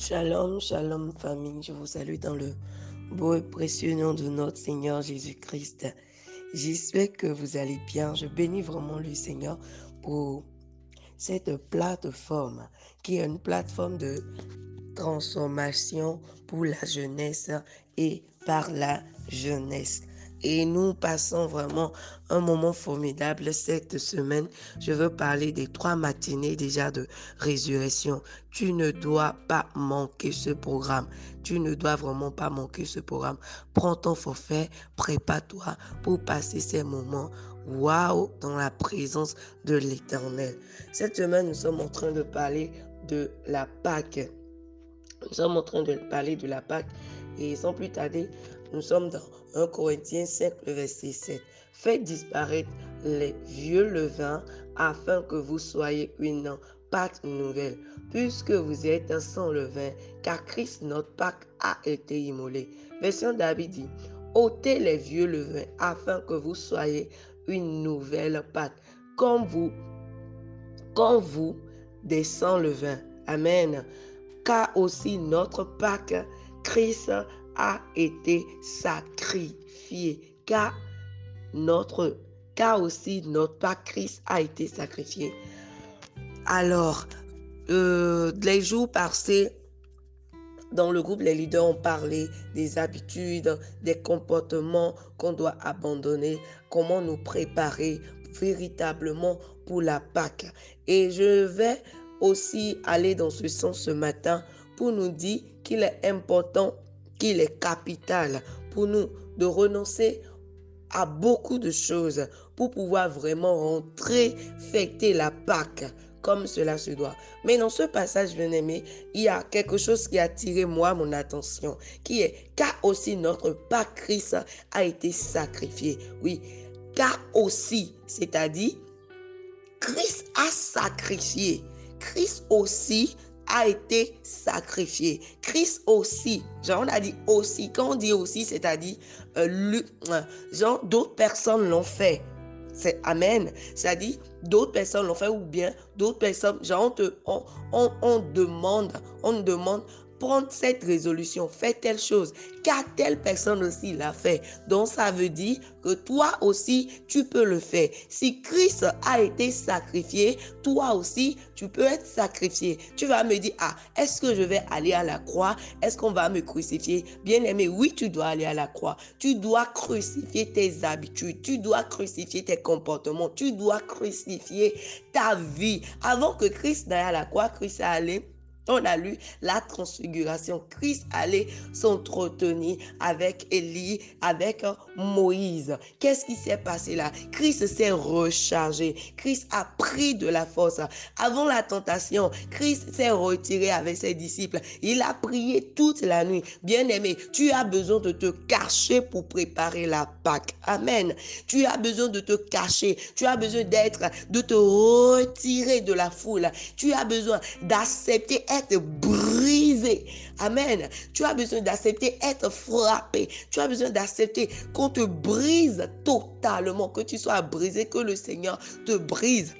Shalom, shalom famille, je vous salue dans le beau et précieux nom de notre Seigneur Jésus-Christ. J'espère que vous allez bien. Je bénis vraiment le Seigneur pour cette plateforme qui est une plateforme de transformation pour la jeunesse et par la jeunesse. Et nous passons vraiment un moment formidable cette semaine. Je veux parler des trois matinées déjà de résurrection. Tu ne dois pas manquer ce programme. Tu ne dois vraiment pas manquer ce programme. Prends ton forfait, prépare-toi pour passer ces moments waouh dans la présence de l'Éternel. Cette semaine, nous sommes en train de parler de la Pâque. Nous sommes en train de parler de la Pâque et sans plus tarder, nous sommes dans 1 Corinthiens 5, le verset 7. Faites disparaître les vieux levains afin que vous soyez une Pâque nouvelle, puisque vous êtes sans levain, car Christ notre Pâque a été immolé. Version David dit, ôtez les vieux levains afin que vous soyez une nouvelle Pâque, comme vous, comme vous des sans levains. Amen. Car aussi notre Pâque, Christ a été sacrifié, car notre, car aussi notre Pâque Christ a été sacrifié. Alors, euh, les jours passés, dans le groupe, les leaders ont parlé des habitudes, des comportements qu'on doit abandonner, comment nous préparer véritablement pour la Pâque. Et je vais aussi aller dans ce sens ce matin pour nous dire qu'il est important qu'il est capital pour nous de renoncer à beaucoup de choses pour pouvoir vraiment rentrer, fêter la Pâque comme cela se doit. Mais dans ce passage, bien aimé, il y a quelque chose qui a attiré moi mon attention, qui est car aussi notre Pâque Christ a été sacrifié. Oui, car aussi, c'est-à-dire Christ a sacrifié. Christ aussi a été sacrifié. Christ aussi, genre on a dit aussi, quand on dit aussi, c'est-à-dire, euh, genre d'autres personnes l'ont fait. C'est Amen. C'est-à-dire, d'autres personnes l'ont fait ou bien d'autres personnes, genre on, on, on demande, on demande prendre cette résolution, fais telle chose, car telle personne aussi l'a fait. Donc ça veut dire que toi aussi, tu peux le faire. Si Christ a été sacrifié, toi aussi, tu peux être sacrifié. Tu vas me dire, ah, est-ce que je vais aller à la croix? Est-ce qu'on va me crucifier? Bien aimé, oui, tu dois aller à la croix. Tu dois crucifier tes habitudes. Tu dois crucifier tes comportements. Tu dois crucifier ta vie. Avant que Christ n'aille à la croix, Christ est allé on a lu la transfiguration. Christ allait s'entretenir avec Élie, avec Moïse. Qu'est-ce qui s'est passé là? Christ s'est rechargé. Christ a pris de la force. Avant la tentation, Christ s'est retiré avec ses disciples. Il a prié toute la nuit. Bien-aimé, tu as besoin de te cacher pour préparer la Pâque. Amen. Tu as besoin de te cacher. Tu as besoin d'être, de te retirer de la foule. Tu as besoin d'accepter être brisé. Amen. Tu as besoin d'accepter être frappé. Tu as besoin d'accepter qu'on te brise totalement, que tu sois brisé, que le Seigneur te brise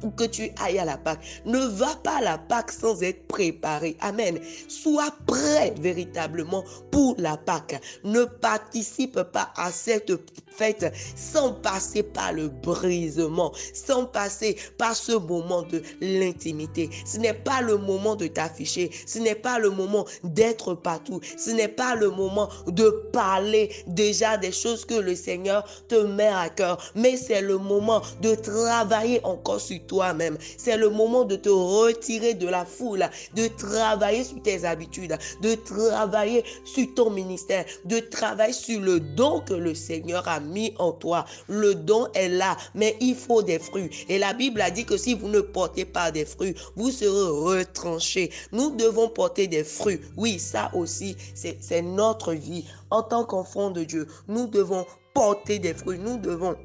pour que tu ailles à la Pâque. Ne va pas à la Pâque sans être préparé. Amen. Sois prêt véritablement pour la Pâque. Ne participe pas à cette fête sans passer par le brisement, sans passer par ce moment de l'intimité. Ce n'est pas le moment de t'afficher. Ce n'est pas le moment d'être partout. Ce n'est pas le moment de parler déjà des choses que le Seigneur te met à cœur. Mais c'est le moment de travailler encore sur toi-même. C'est le moment de te retirer de la foule, de travailler sur tes habitudes, de travailler sur ton ministère, de travailler sur le don que le Seigneur a mis en toi. Le don est là, mais il faut des fruits. Et la Bible a dit que si vous ne portez pas des fruits, vous serez retranchés. Nous devons porter des fruits. Oui, ça aussi, c'est notre vie. En tant qu'enfant de Dieu, nous devons porter des fruits. Nous devons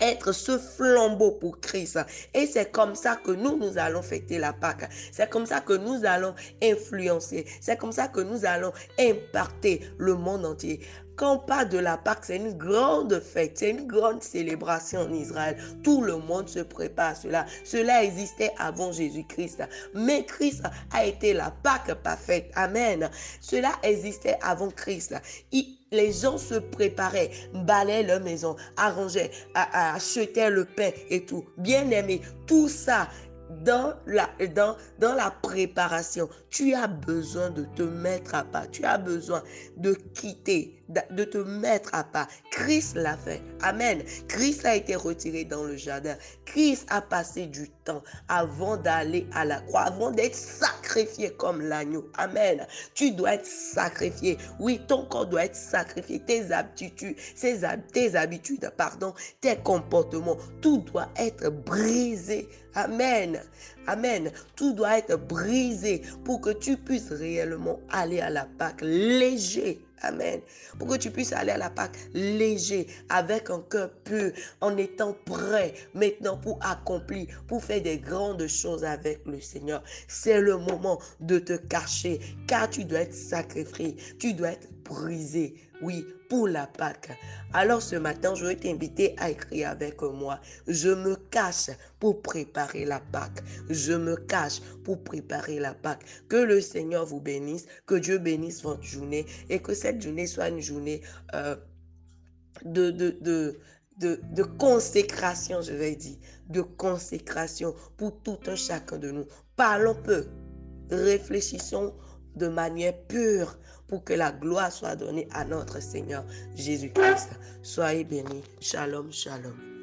être ce flambeau pour Christ. Et c'est comme ça que nous, nous allons fêter la Pâque. C'est comme ça que nous allons influencer. C'est comme ça que nous allons impacter le monde entier. Quand on parle de la Pâque, c'est une grande fête, c'est une grande célébration en Israël. Tout le monde se prépare à cela. Cela existait avant Jésus-Christ. Mais Christ a été la Pâque parfaite. Amen. Cela existait avant Christ. les gens se préparaient, balayaient leur maison, arrangeaient, achetaient le pain et tout. Bien aimé, tout ça dans la, dans, dans la préparation, tu as besoin de te mettre à pas. Tu as besoin de quitter, de te mettre à pas. Christ l'a fait. Amen. Christ a été retiré dans le jardin. Christ a passé du temps avant d'aller à la croix, avant d'être sacrifié comme l'agneau. Amen. Tu dois être sacrifié. Oui, ton corps doit être sacrifié. Tes habitudes, tes habitudes, pardon, tes comportements, tout doit être brisé. Amen. Amen. Tout doit être brisé pour que tu puisses réellement aller à la Pâque léger. Amen. Pour que tu puisses aller à la Pâque léger, avec un cœur pur, en étant prêt maintenant pour accomplir, pour faire des grandes choses avec le Seigneur. C'est le moment de te cacher, car tu dois être sacrifié, tu dois être brisé. Oui, pour la Pâque. Alors ce matin, je vais t'inviter à écrire avec moi. Je me cache pour préparer la Pâque. Je me cache pour préparer la Pâque. Que le Seigneur vous bénisse, que Dieu bénisse votre journée et que cette journée soit une journée euh, de, de, consécration, je vais dire, de consécration pour tout un chacun de nous. Parlons peu, réfléchissons de manière pure pour que la gloire soit donnée à notre Seigneur Jésus-Christ. Soyez bénis. Shalom, shalom.